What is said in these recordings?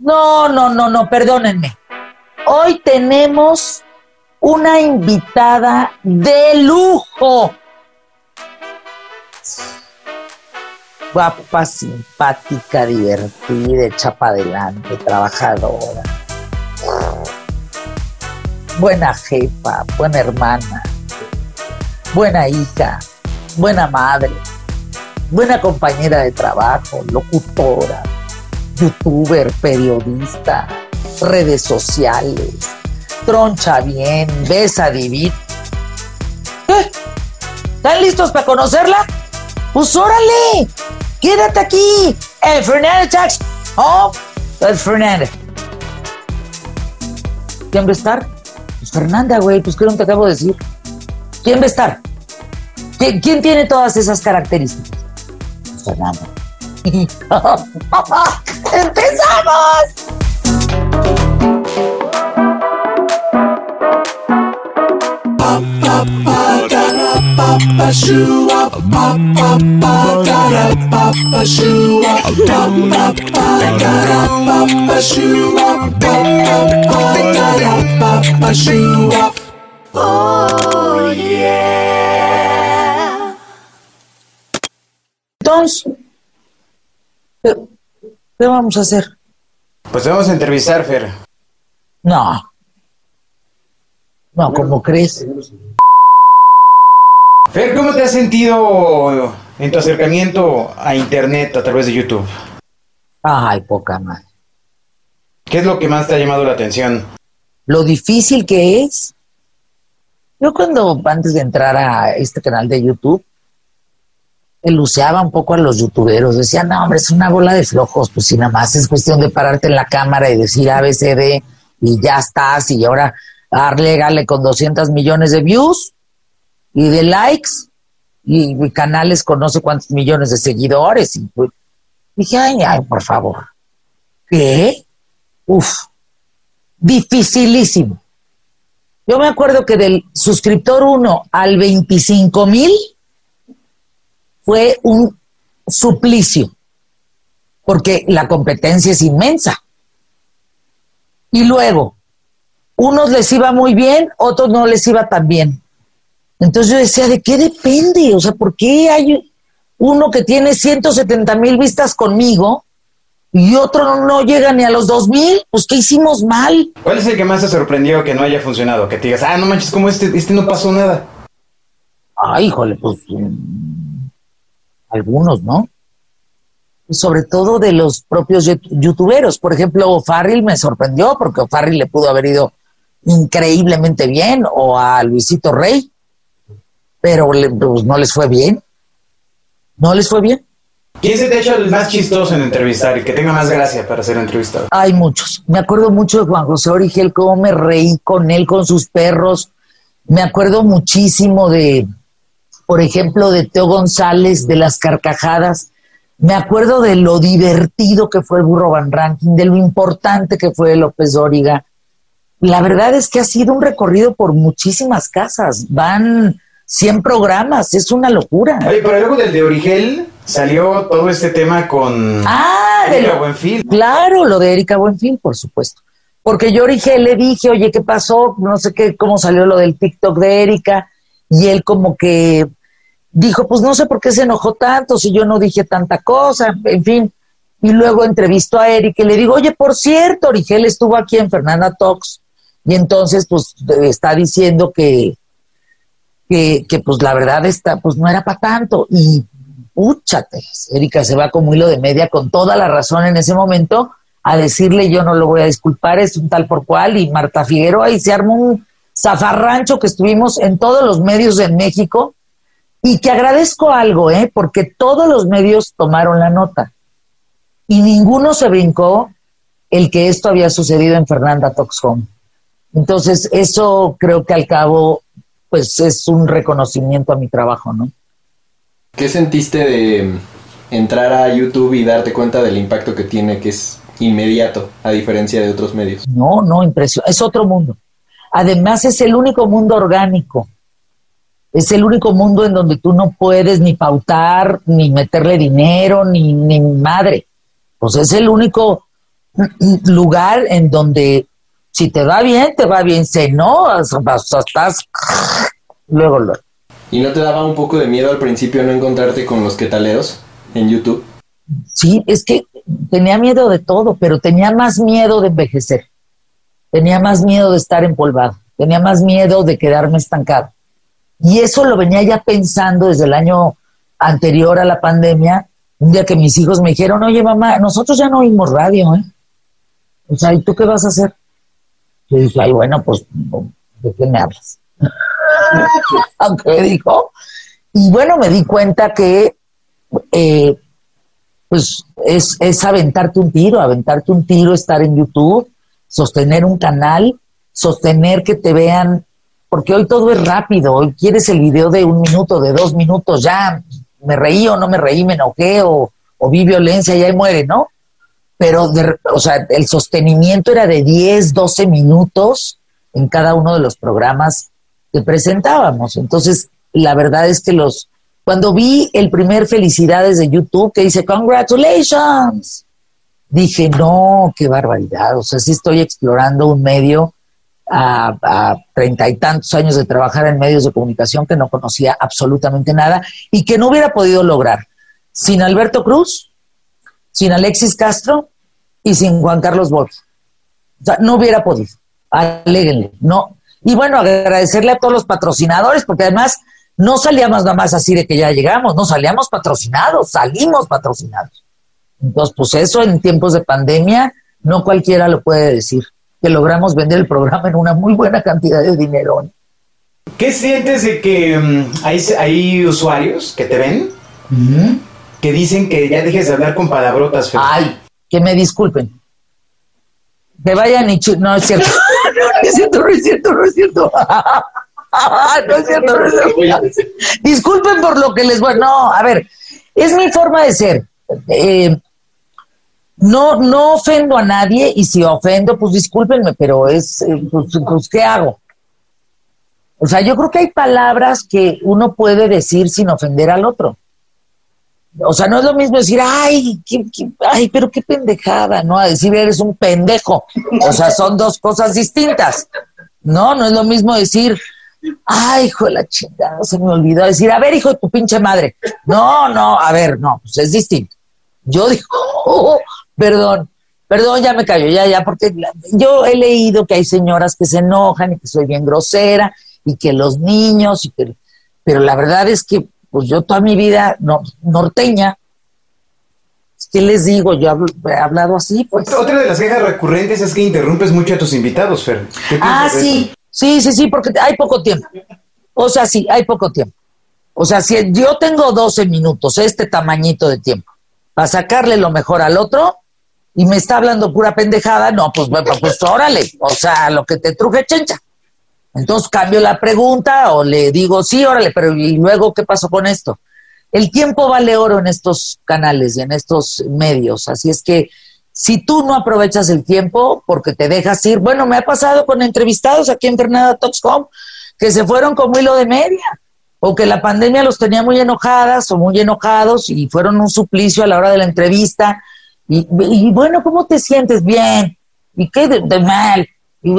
No, no, no, no, perdónenme. Hoy tenemos una invitada de lujo. Guapa, simpática, divertida, hecha para adelante, trabajadora. Buena jefa, buena hermana, buena hija, buena madre, buena compañera de trabajo, locutora, youtuber, periodista, redes sociales, troncha bien, besa divina. ¿Eh? ¿Están listos para conocerla? Pues órale, quédate aquí, el Fernández Tax. Oh, el Fernández. ¿Quién va a estar? Pues Fernanda, güey, pues ¿qué no te acabo de decir? ¿Quién va a estar? ¿Quién, tiene todas esas características? Fernanda. ¡Empezamos! Entonces, ¿qué, qué vamos a hacer? Pues te vamos a entrevistar, Fer. No. No, ¿cómo crees? Fer, ¿cómo te has sentido en tu acercamiento a Internet a través de YouTube? Ay, poca madre. ¿Qué es lo que más te ha llamado la atención? Lo difícil que es. Yo cuando, antes de entrar a este canal de YouTube, eluceaba un poco a los youtuberos. Decía, no, hombre, es una bola de flojos. Pues si nada más es cuestión de pararte en la cámara y decir ABCD y ya estás. Y ahora darle, gale con 200 millones de views y de likes y, y canales con no sé cuántos millones de seguidores. Y pues, dije, ay, ay, por favor. ¿Qué? Uf, dificilísimo. Yo me acuerdo que del suscriptor 1 al 25 mil fue un suplicio, porque la competencia es inmensa. Y luego, unos les iba muy bien, otros no les iba tan bien. Entonces yo decía, ¿de qué depende? O sea, ¿por qué hay uno que tiene 170 mil vistas conmigo y otro no, llega ni a los 2 mil? Pues ¿qué hicimos mal? ¿Cuál es el que más te sorprendió que no haya funcionado? Que te digas, ah, no manches, como este, este no pasó nada. Ay, híjole, pues algunos, ¿no? Sobre todo de los propios youtuberos. Por ejemplo, Farrell me sorprendió porque Farrell le pudo haber ido increíblemente bien o a Luisito Rey, pero le- pues, no les fue bien. No les fue bien. ¿Quién se te ha hecho el más chistoso en entrevistar y que tenga más gracia para ser entrevistado? Hay muchos. Me acuerdo mucho de Juan José Origel, cómo me reí con él, con sus perros. Me acuerdo muchísimo de, por ejemplo, de Teo González, de las carcajadas. Me acuerdo de lo divertido que fue el Burro Van Ranking, de lo importante que fue López Dóriga. La verdad es que ha sido un recorrido por muchísimas casas. Van 100 programas, es una locura. Oye, pero luego del de Origel salió todo este tema con Ah, de Erika lo- Buenfil. Claro, lo de Erika Buenfil, por supuesto. Porque yo dije, le dije, oye, ¿qué pasó? No sé qué, cómo salió lo del TikTok de Erika. Y él como que dijo, pues no sé por qué se enojó tanto, si yo no dije tanta cosa, en fin. Y luego entrevisto a Erika y le digo, oye, por cierto, Origel estuvo aquí en Fernanda Talks. Y entonces, pues, está diciendo que, que, que pues la verdad está, pues no era para tanto. Y púchate, Erika se va como hilo de media con toda la razón en ese momento a decirle yo no lo voy a disculpar, es un tal por cual, y Marta Figueroa, y se armó un zafarrancho que estuvimos en todos los medios en México, y que agradezco algo, ¿eh? porque todos los medios tomaron la nota, y ninguno se brincó el que esto había sucedido en Fernanda Talks Home. Entonces, eso creo que al cabo, pues es un reconocimiento a mi trabajo, ¿no? ¿Qué sentiste de entrar a YouTube y darte cuenta del impacto que tiene, que es inmediato, a diferencia de otros medios? No, no, impresión. Es otro mundo. Además, es el único mundo orgánico. Es el único mundo en donde tú no puedes ni pautar, ni meterle dinero, ni, ni madre. Pues es el único lugar en donde si te va bien, te va bien, si no, estás luego, luego. ¿Y no te daba un poco de miedo al principio no encontrarte con los quetaleros en YouTube? Sí, es que tenía miedo de todo, pero tenía más miedo de envejecer. Tenía más miedo de estar empolvado. Tenía más miedo de quedarme estancado. Y eso lo venía ya pensando desde el año anterior a la pandemia, un día que mis hijos me dijeron, oye mamá, nosotros ya no oímos radio, ¿eh? O sea, ¿y tú qué vas a hacer? Yo dije, ay, bueno, pues, ¿de qué me hablas? Aunque me dijo. Y bueno, me di cuenta que, eh, pues, es, es aventarte un tiro, aventarte un tiro, estar en YouTube, sostener un canal, sostener que te vean, porque hoy todo es rápido, hoy quieres el video de un minuto, de dos minutos, ya me reí o no me reí, me enojé o, o vi violencia, ya muere, ¿no? Pero, o sea, el sostenimiento era de 10, 12 minutos en cada uno de los programas que presentábamos. Entonces, la verdad es que los, cuando vi el primer Felicidades de YouTube que dice, Congratulations, dije, no, qué barbaridad. O sea, sí estoy explorando un medio a treinta y tantos años de trabajar en medios de comunicación que no conocía absolutamente nada y que no hubiera podido lograr sin Alberto Cruz, sin Alexis Castro y sin Juan Carlos Borges. O sea, no hubiera podido. Aléguenle, no. Y bueno, agradecerle a todos los patrocinadores, porque además no salíamos nada más así de que ya llegamos, no salíamos patrocinados, salimos patrocinados. Entonces, pues eso en tiempos de pandemia, no cualquiera lo puede decir que logramos vender el programa en una muy buena cantidad de dinero. ¿Qué sientes de que mm, hay, hay, usuarios que te ven que dicen que ya dejes de hablar con palabrotas? Ay, que me disculpen. Que vayan y... No, es cierto. no, es cierto, no es cierto, no es cierto. no es cierto, no es cierto. Disculpen por lo que les voy... No, a ver, es mi forma de ser. Eh, no, no ofendo a nadie y si ofendo, pues discúlpenme, pero es, eh, pues, pues, ¿qué hago? O sea, yo creo que hay palabras que uno puede decir sin ofender al otro. O sea, no es lo mismo decir, ay, ay, pero qué pendejada, ¿no? A decir, eres un pendejo. O sea, son dos cosas distintas. No, no es lo mismo decir, ay, hijo de la chingada, se me olvidó decir, a ver, hijo de tu pinche madre. No, no, a ver, no, pues es distinto. Yo digo, perdón, perdón, ya me callo, ya, ya, porque yo he leído que hay señoras que se enojan y que soy bien grosera y que los niños, y que, pero la verdad es que pues yo toda mi vida no, norteña, ¿qué les digo? Yo he hablado así, pues. Otra de las quejas recurrentes es que interrumpes mucho a tus invitados, Fer. ah, sí, sí, sí, sí, porque hay poco tiempo. O sea, sí, hay poco tiempo. O sea, si yo tengo 12 minutos, este tamañito de tiempo, para sacarle lo mejor al otro, y me está hablando pura pendejada, no, pues, pues, pues órale, o sea, lo que te truje chencha. Entonces cambio la pregunta o le digo, sí, órale, pero ¿y luego qué pasó con esto? El tiempo vale oro en estos canales y en estos medios, así es que si tú no aprovechas el tiempo porque te dejas ir, bueno, me ha pasado con entrevistados aquí en Fernanda Talks.com que se fueron como hilo de media o que la pandemia los tenía muy enojadas o muy enojados y fueron un suplicio a la hora de la entrevista y, bueno, ¿cómo te sientes? Bien. ¿Y qué de, mal? Y,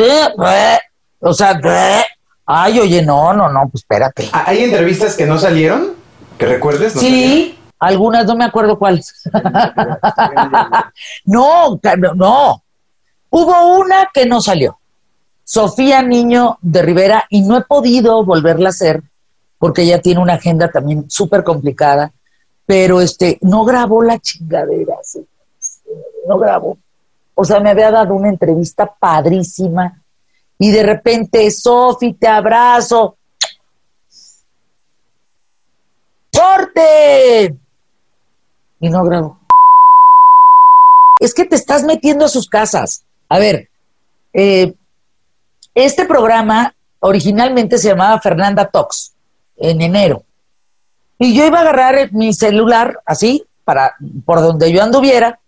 o sea, ay, oye, no, no, no, pues espérate. ¿Hay entrevistas que no salieron? ¿Que recuerdes? sí, algunas, no me acuerdo cuáles. no, no. Hubo una que no salió. Sofía Niño de Rivera, y no he podido volverla a hacer porque ella tiene una agenda también súper complicada, pero este, no grabó la chingadera, no grabó. O sea, me había dado una entrevista padrísima y de repente, Sofi, te abrazo. ¡Corte! Y no grabo. Es que te estás metiendo a sus casas. A ver, eh, este programa originalmente se llamaba Fernanda Talks en enero. Y yo iba a agarrar mi celular así, para, por donde yo anduviera,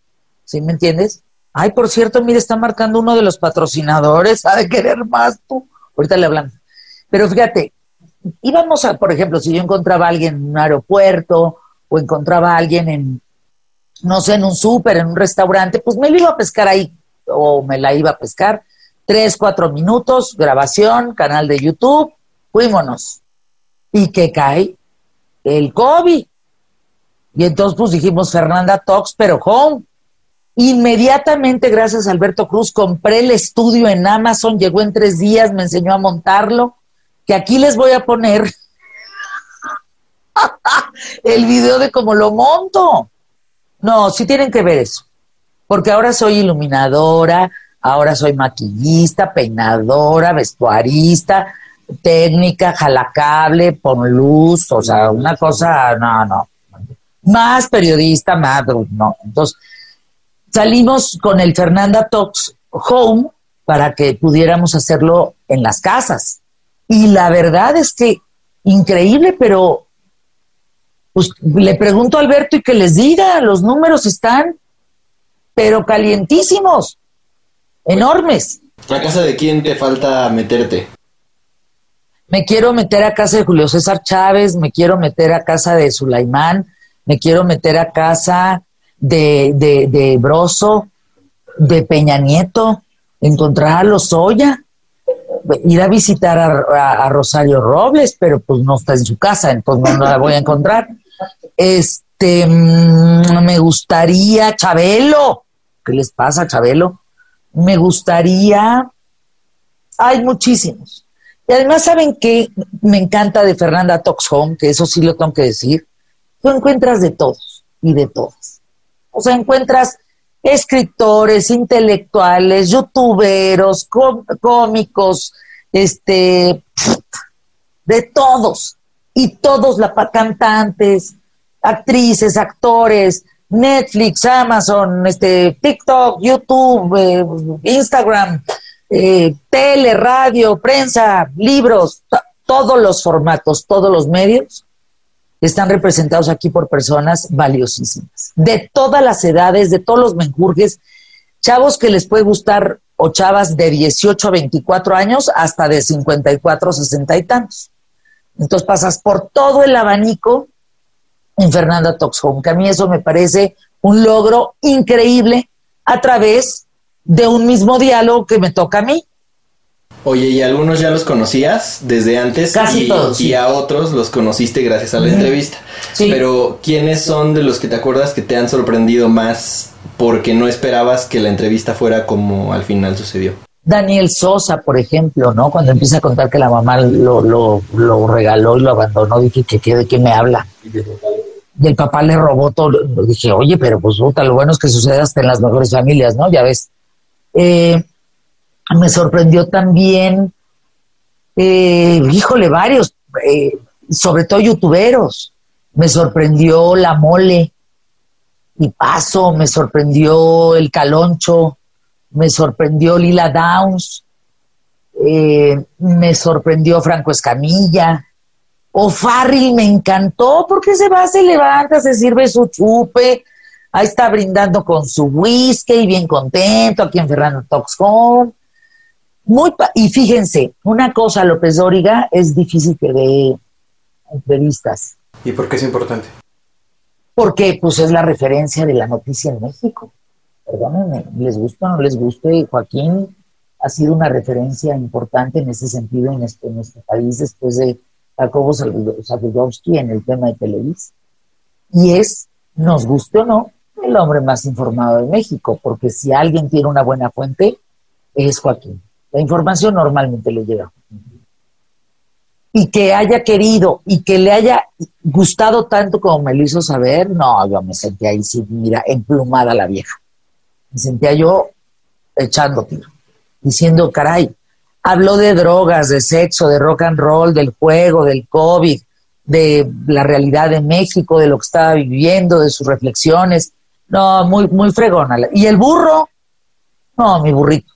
¿sí me entiendes? Ay, por cierto, mire, está marcando uno de los patrocinadores, ha de querer más tú. Ahorita le hablamos. Pero fíjate, íbamos a, por ejemplo, si yo encontraba a alguien en un aeropuerto o encontraba a alguien en, no sé, en un súper, en un restaurante, pues me lo iba a pescar ahí o me la iba a pescar. Tres, cuatro minutos, grabación, canal de YouTube, fuímonos. Y que cae el COVID. Y entonces pues dijimos Fernanda Talks, pero home. Inmediatamente, gracias a Alberto Cruz, compré el estudio en Amazon, llegó en tres días, me enseñó a montarlo, que aquí les voy a poner el video de cómo lo monto. No, sí tienen que ver eso, porque ahora soy iluminadora, ahora soy maquillista, peinadora, vestuarista, técnica, jalacable, pon luz, o sea, una cosa, no, no. Más periodista, más, no. Entonces, salimos con el Fernanda Talks Home para que pudiéramos hacerlo en las casas. Y la verdad es que increíble, pero pues le pregunto a Alberto y que les diga, los números están, pero calientísimos, enormes. ¿A casa de quién te falta meterte? Me quiero meter a casa de Julio César Chávez, me quiero meter a casa de Sulaimán, me quiero meter a casa de, de, de Broso, de Peña Nieto, encontrar a Lozoya, ir a visitar a, Rosario Robles, pero pues no está en su casa, entonces no, la voy a encontrar. Este, mm, me gustaría, Chabelo, ¿qué les pasa, Chabelo? Me gustaría, hay muchísimos. Y además, ¿saben qué? Me encanta de Fernanda Home, que eso sí lo tengo que decir. Tú encuentras de todos y de todas. O sea, encuentras escritores, intelectuales, youtuberos, cómicos, este, de todos. Y todos, la, cantantes, actrices, actores, Netflix, Amazon, este, TikTok, YouTube, eh, Instagram, eh, tele, radio, prensa, libros, todos los formatos, todos los medios están representados aquí por personas valiosísimas, de todas las edades, de todos los menjurjes, chavos que les puede gustar o chavas de 18 a 24 años hasta de 54 a 60 y tantos. Entonces pasas por todo el abanico en Fernanda Talks Home, que a mí eso me parece un logro increíble a través de un mismo diálogo que me toca a mí. Oye, ¿y algunos ya los conocías desde antes? Casi y, todos. Y a otros los conociste gracias a la entrevista. Sí. Pero, ¿quiénes son de los que te acuerdas que te han sorprendido más porque no esperabas que la entrevista fuera como al final sucedió? Daniel Sosa, por ejemplo, ¿no? Cuando empieza a contar que la mamá lo, lo, lo regaló y lo abandonó, dije, ¿qué, de qué me habla? Y el papá le robó todo. Dije, oye, pero pues puta, lo bueno es que sucede hasta en las mejores familias, ¿no? Ya ves. Eh, me sorprendió también, eh, híjole, varios, eh, sobre todo youtuberos. Me sorprendió la mole y paso, me sorprendió el caloncho, me sorprendió Lila Downs, eh, me sorprendió Franco Escamilla. O me encantó porque se va, se levanta, se sirve su chupe, ahí está brindando con su whisky y bien contento aquí en Ferrando Talks Home muy y fíjense, una cosa, López Dóriga, es difícil que dé entrevistas. ¿Y por qué es importante? Porque pues es la referencia de la noticia en México. Perdónenme, les gusta o no les guste, Joaquín ha sido una referencia importante en ese sentido en, este, nuestro país después de Jacobo Saludowski en el tema de Televisa. Y es, nos guste o no, el hombre más informado de México, porque si alguien tiene una buena fuente, es Joaquín. La información normalmente le llega. Y que haya querido y que le haya gustado tanto como me lo hizo saber, no, yo me sentía ahí, sí, mira, emplumada la vieja. Me sentía yo echando tiro, diciendo, caray, habló de drogas, de sexo, de rock and roll, del juego, del COVID, de la realidad de México, de lo que estaba viviendo, de sus reflexiones. No, muy, muy fregona. Y el burro, no, mi burrito.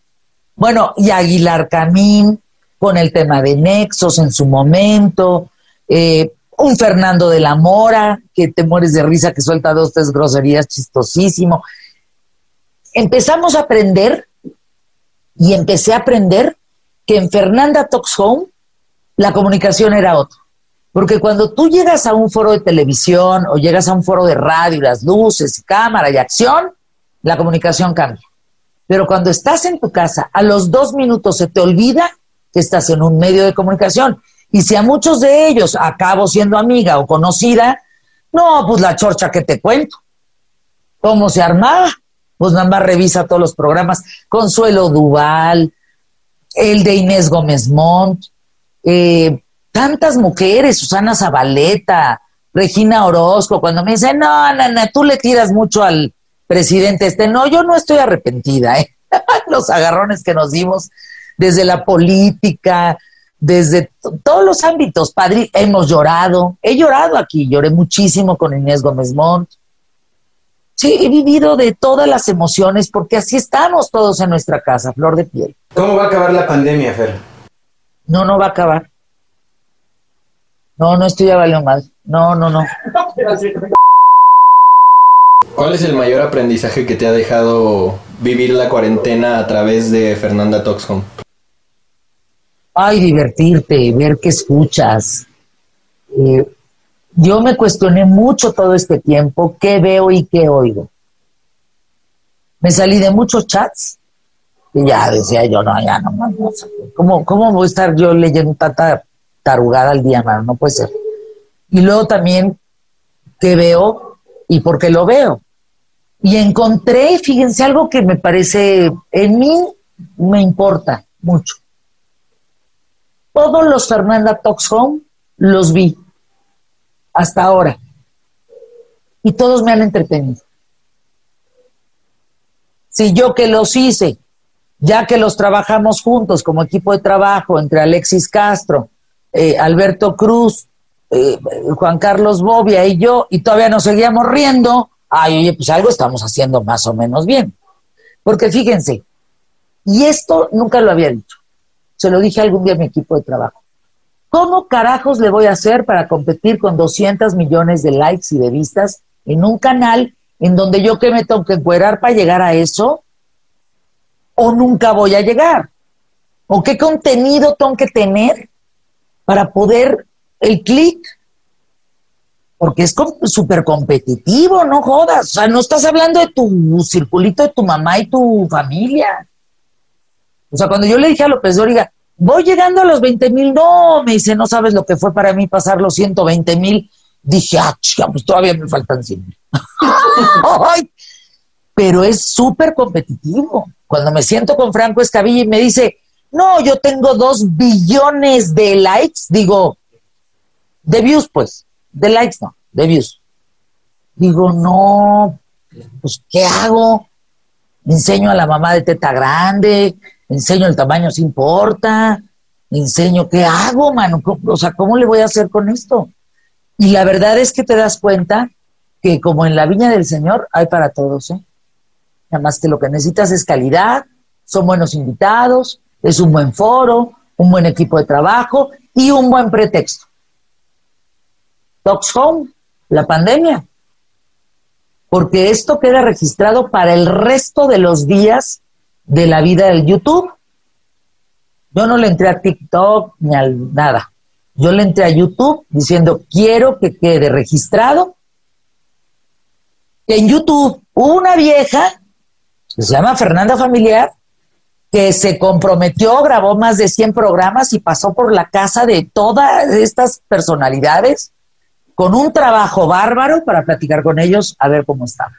Bueno, y Aguilar Camín con el tema de Nexos en su momento, eh, un Fernando de la Mora, que te mueres de risa, que suelta dos, tres groserías, chistosísimo. Empezamos a aprender y empecé a aprender que en Fernanda Talks Home la comunicación era otra. Porque cuando tú llegas a un foro de televisión o llegas a un foro de radio, las luces, cámara y acción, la comunicación cambia. Pero cuando estás en tu casa, a los dos minutos se te olvida que estás en un medio de comunicación. Y si a muchos de ellos acabo siendo amiga o conocida, no, pues la chorcha que te cuento. ¿Cómo se armaba? Pues nada más revisa todos los programas. Consuelo Duval, el de Inés Gómez Montt, eh, tantas mujeres, Susana Zabaleta, Regina Orozco, cuando me dicen, no, Nana, tú le tiras mucho al presidente este. No, yo no estoy arrepentida, ¿eh? los agarrones que nos dimos desde la política, desde todos los ámbitos. Padre, hemos llorado, he llorado aquí, lloré muchísimo con Inés Gómez Montt. Sí, he vivido de todas las emociones porque así estamos todos en nuestra casa, flor de piel. ¿Cómo va a acabar la pandemia, Fer? No, no va a acabar. No, no, estoy ya valió mal. No, no, no. ¿Cuál es el mayor aprendizaje que te ha dejado vivir la cuarentena a través de Fernanda Toxhome? Ay, divertirte, ver qué escuchas. Eh, yo me cuestioné mucho todo este tiempo qué veo y qué oigo. Me salí de muchos chats y ya decía yo, no, ya no, no, no ¿Cómo, ¿Cómo voy a estar yo leyendo tanta tarugada al día, mano? No puede ser. Y luego también qué veo y por qué lo veo. Y encontré, fíjense, algo que me parece, en mí me importa mucho. Todos los Fernanda Talks Home los vi hasta ahora. Y todos me han entretenido. Si yo que los hice, ya que los trabajamos juntos como equipo de trabajo entre Alexis Castro, eh, Alberto Cruz, eh, Juan Carlos Bobia y yo, y todavía nos seguíamos riendo, ay, oye, pues algo estamos haciendo más o menos bien. Porque fíjense, y esto nunca lo había dicho, se lo dije algún día a mi equipo de trabajo. ¿Cómo carajos le voy a hacer para competir con 200 millones de likes y de vistas en un canal en donde yo que me tengo que encuerar para llegar a eso? ¿O nunca voy a llegar? ¿O qué contenido tengo que tener para poder el clic? Porque es súper competitivo, no jodas. O sea, no estás hablando de tu circulito de tu mamá y tu familia. O sea, cuando yo le dije a López Dóriga, voy llegando a los 20 mil, no, me dice, no sabes lo que fue para mí pasar los 120 mil. Dije, ah, chica, pues todavía me faltan 100 mil. Pero es súper competitivo. Cuando me siento con Franco Escabilla y me dice, no, yo tengo dos billones de likes, digo, de views, pues de likes no, de views. Digo, no, pues, ¿qué hago? enseño a la mamá de teta grande, enseño el tamaño si importa, enseño qué hago, mano, o sea, ¿cómo le voy a hacer con esto? Y la verdad es que te das cuenta que como en la viña del Señor hay para todos, ¿eh? Nada más que lo que necesitas es calidad, son buenos invitados, es un buen foro, un buen equipo de trabajo y un buen pretexto. Talks Home, la pandemia. Porque esto queda registrado para el resto de los días de la vida del YouTube. Yo no le entré a TikTok ni a nada. Yo le entré a YouTube diciendo, quiero que quede registrado en YouTube una vieja, que se llama Fernanda Familiar, que se comprometió, grabó más de 100 programas y pasó por la casa de todas estas personalidades con un trabajo bárbaro para platicar con ellos a ver cómo estaba.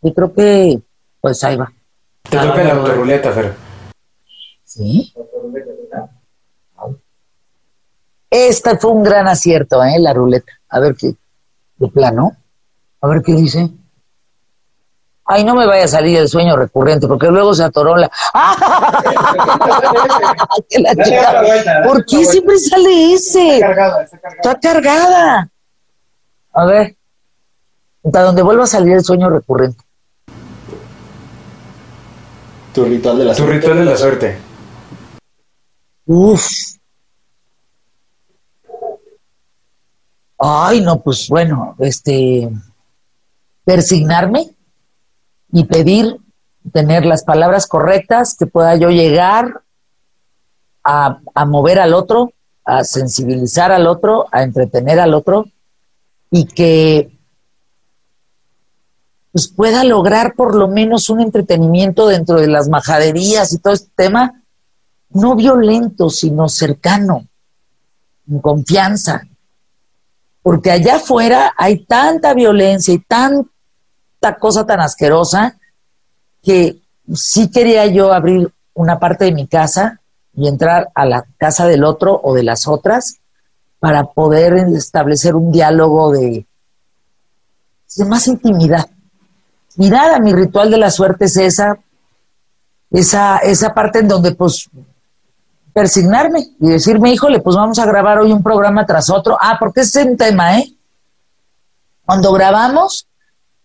Y creo que, pues ahí va. Te toca la autorruleta, Fer. Sí. Esta fue un gran acierto, ¿eh? La ruleta. A ver qué, de plano. A ver qué dice. Ay, no me vaya a salir el sueño recurrente, porque luego se atoró la. ¿Por qué siempre sale ese? Está cargada, está cargada. A ver. Hasta donde vuelva a salir el sueño recurrente. Tu ritual de la suerte. Tu ritual de la suerte. Uf. Ay, no, pues bueno, este. Persignarme y pedir tener las palabras correctas, que pueda yo llegar a, mover al otro a sensibilizar al otro, a entretener al otro y que pues pueda lograr por lo menos un entretenimiento dentro de las majaderías y todo este tema, no violento, sino cercano, en confianza. Porque allá afuera hay tanta violencia y tanta cosa tan asquerosa que sí quería yo abrir una parte de mi casa y entrar a la casa del otro o de las otras para poder establecer un diálogo de, de más intimidad. Mirar a mi ritual de la suerte es esa, esa, esa parte en donde pues persignarme y decirme, híjole, pues vamos a grabar hoy un programa tras otro. Ah, porque es un tema, ¿eh? Cuando grabamos,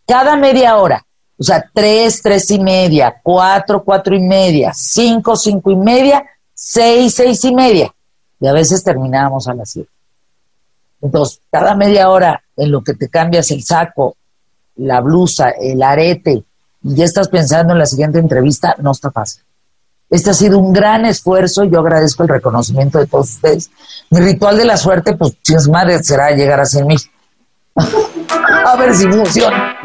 cada media hora, o sea, tres, tres y media, cuatro, cuatro y media, cinco, cinco y media, seis, seis y media. Y a veces terminábamos a las siete. Entonces, cada media hora en lo que te cambias el saco, la blusa, el arete, y ya estás pensando en la siguiente entrevista, no está fácil. Este ha sido un gran esfuerzo, yo agradezco el reconocimiento de todos ustedes. Mi ritual de la suerte, pues, si es madre, será llegar a 100 mil. a ver si funciona.